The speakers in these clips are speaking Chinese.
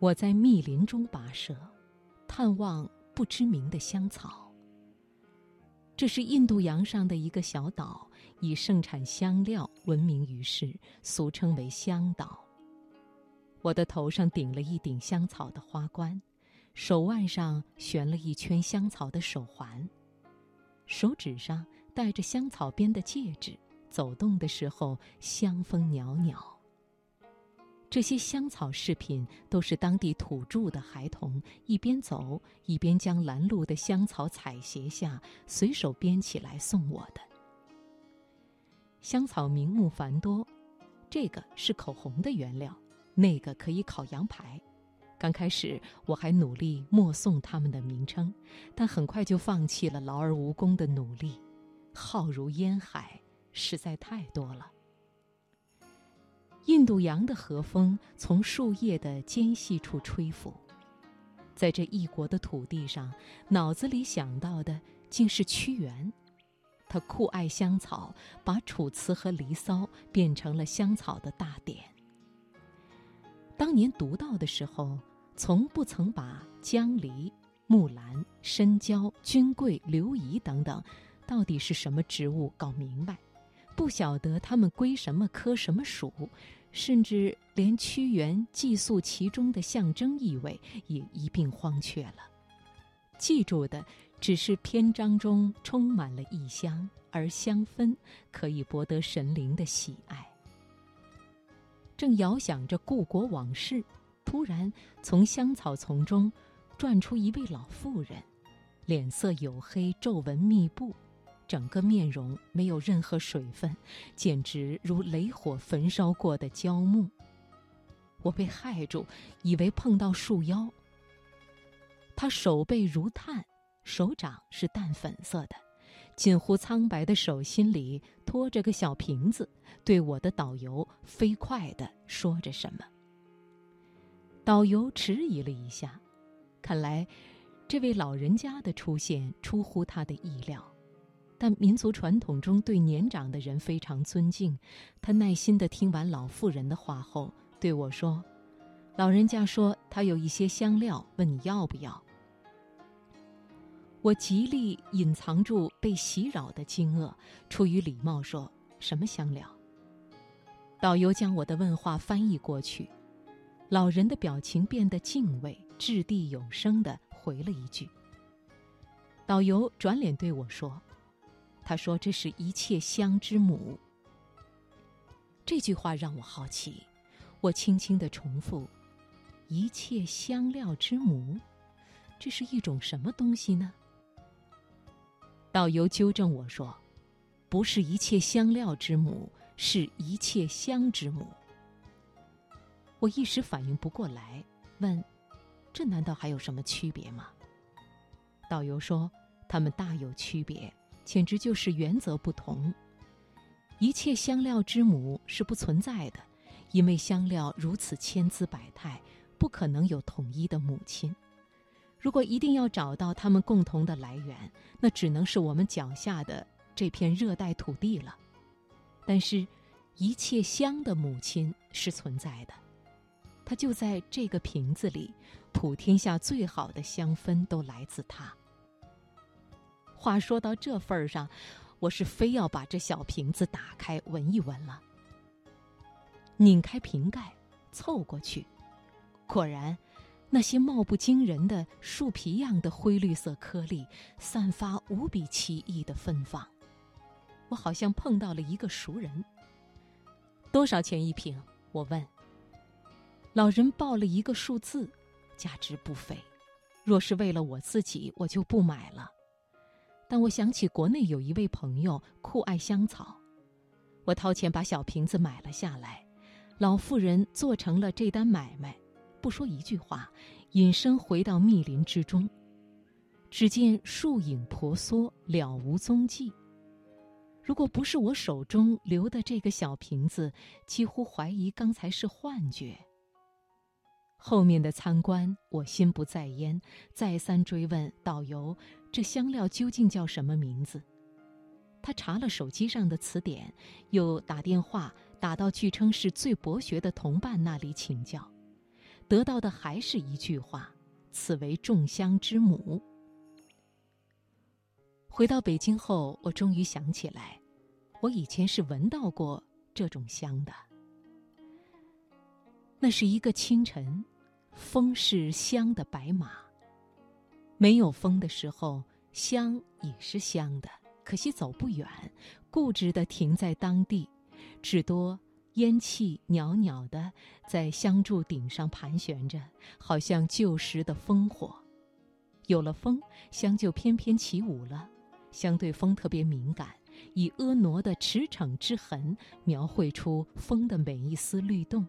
我在密林中跋涉，探望不知名的香草。这是印度洋上的一个小岛，以盛产香料闻名于世，俗称为香岛。我的头上顶了一顶香草的花冠，手腕上悬了一圈香草的手环，手指上戴着香草编的戒指，走动的时候香风袅袅。这些香草饰品都是当地土著的孩童一边走一边将拦路的香草采撷下，随手编起来送我的。香草名目繁多，这个是口红的原料，那个可以烤羊排。刚开始我还努力默诵他们的名称，但很快就放弃了劳而无功的努力，浩如烟海，实在太多了。印度洋的和风从树叶的间隙处吹拂，在这异国的土地上，脑子里想到的竟是屈原。他酷爱香草，把《楚辞》和《离骚》变成了香草的大典。当年读到的时候，从不曾把姜梨、木兰、深椒、君桂、硫夷等等，到底是什么植物搞明白。不晓得它们归什么科、什么属，甚至连屈原寄宿其中的象征意味也一并荒却了。记住的只是篇章中充满了异香，而香氛可以博得神灵的喜爱。正遥想着故国往事，突然从香草丛中转出一位老妇人，脸色黝黑，皱纹密布。整个面容没有任何水分，简直如雷火焚烧过的焦木。我被害住，以为碰到树妖。他手背如炭，手掌是淡粉色的，近乎苍白的手心里托着个小瓶子，对我的导游飞快地说着什么。导游迟疑了一下，看来这位老人家的出现出乎他的意料。但民族传统中对年长的人非常尊敬，他耐心地听完老妇人的话后，对我说：“老人家说他有一些香料，问你要不要。”我极力隐藏住被袭扰的惊愕，出于礼貌说：“什么香料？”导游将我的问话翻译过去，老人的表情变得敬畏，掷地有声地回了一句。导游转脸对我说。他说：“这是一切香之母。”这句话让我好奇，我轻轻的重复：“一切香料之母，这是一种什么东西呢？”导游纠正我说：“不是一切香料之母，是一切香之母。”我一时反应不过来，问：“这难道还有什么区别吗？”导游说：“它们大有区别。”简直就是原则不同。一切香料之母是不存在的，因为香料如此千姿百态，不可能有统一的母亲。如果一定要找到它们共同的来源，那只能是我们脚下的这片热带土地了。但是，一切香的母亲是存在的，它就在这个瓶子里，普天下最好的香氛都来自它。话说到这份儿上，我是非要把这小瓶子打开闻一闻了。拧开瓶盖，凑过去，果然，那些貌不惊人的树皮样的灰绿色颗粒，散发无比奇异的芬芳。我好像碰到了一个熟人。多少钱一瓶？我问。老人报了一个数字，价值不菲。若是为了我自己，我就不买了。但我想起国内有一位朋友酷爱香草，我掏钱把小瓶子买了下来。老妇人做成了这单买卖，不说一句话，隐身回到密林之中。只见树影婆娑，了无踪迹。如果不是我手中留的这个小瓶子，几乎怀疑刚才是幻觉。后面的参观，我心不在焉，再三追问导游：“这香料究竟叫什么名字？”他查了手机上的词典，又打电话打到据称是最博学的同伴那里请教。得到的还是一句话：“此为众香之母。”回到北京后，我终于想起来，我以前是闻到过这种香的。那是一个清晨，风是香的白马。没有风的时候，香也是香的，可惜走不远，固执的停在当地，只多烟气袅袅的在香柱顶上盘旋着，好像旧时的烽火。有了风，香就翩翩起舞了。香对风特别敏感，以婀娜的驰骋之痕描绘出风的每一丝律动。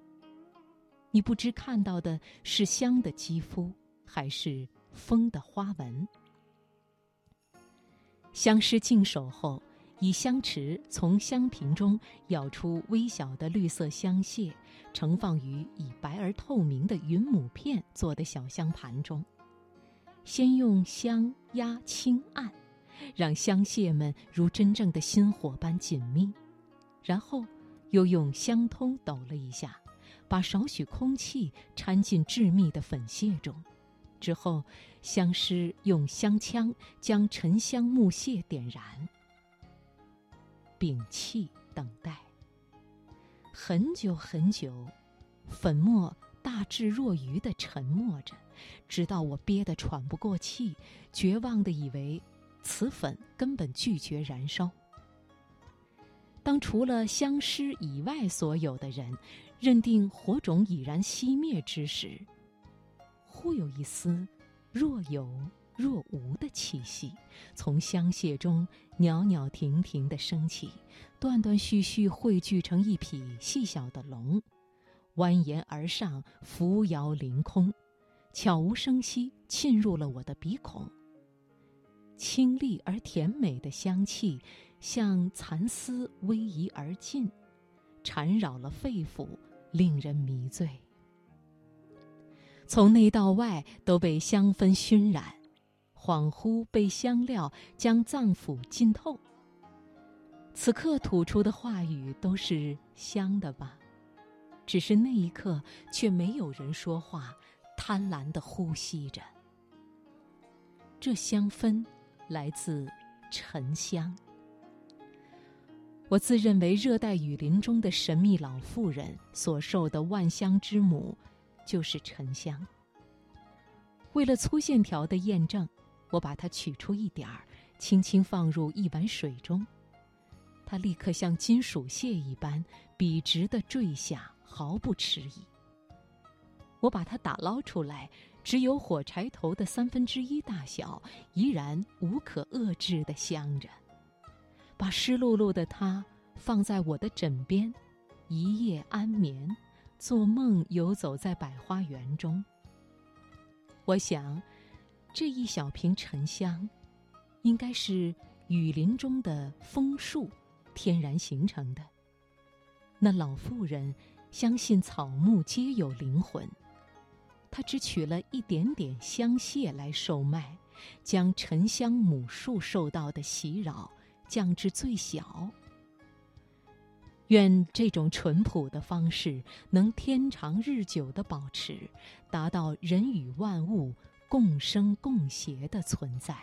你不知看到的是香的肌肤，还是风的花纹。香师净手后，以香匙从香瓶中舀出微小的绿色香屑，盛放于以白而透明的云母片做的小香盘中。先用香压轻按，让香屑们如真正的心火般紧密，然后又用香通抖了一下。把少许空气掺进致密的粉屑中，之后，香师用香枪将沉香木屑点燃，屏气等待。很久很久，粉末大智若愚地沉默着，直到我憋得喘不过气，绝望地以为此粉根本拒绝燃烧。当除了相师以外所有的人认定火种已然熄灭之时，忽有一丝若有若无的气息从香屑中袅袅婷婷地升起，断断续续汇聚成一匹细小的龙，蜿蜒而上，扶摇凌空，悄无声息沁入了我的鼻孔。清丽而甜美的香气。像蚕丝逶迤而进，缠绕了肺腑，令人迷醉。从内到外都被香氛熏染，恍惚被香料将脏腑浸透。此刻吐出的话语都是香的吧？只是那一刻却没有人说话，贪婪地呼吸着。这香氛来自沉香。我自认为热带雨林中的神秘老妇人所受的万香之母，就是沉香。为了粗线条的验证，我把它取出一点儿，轻轻放入一碗水中，它立刻像金属屑一般笔直地坠下，毫不迟疑。我把它打捞出来，只有火柴头的三分之一大小，依然无可遏制地香着。把湿漉漉的它放在我的枕边，一夜安眠，做梦游走在百花园中。我想，这一小瓶沉香，应该是雨林中的枫树天然形成的。那老妇人相信草木皆有灵魂，她只取了一点点香屑来售卖，将沉香母树受到的袭扰。降至最小。愿这种淳朴的方式能天长日久的保持，达到人与万物共生共谐的存在。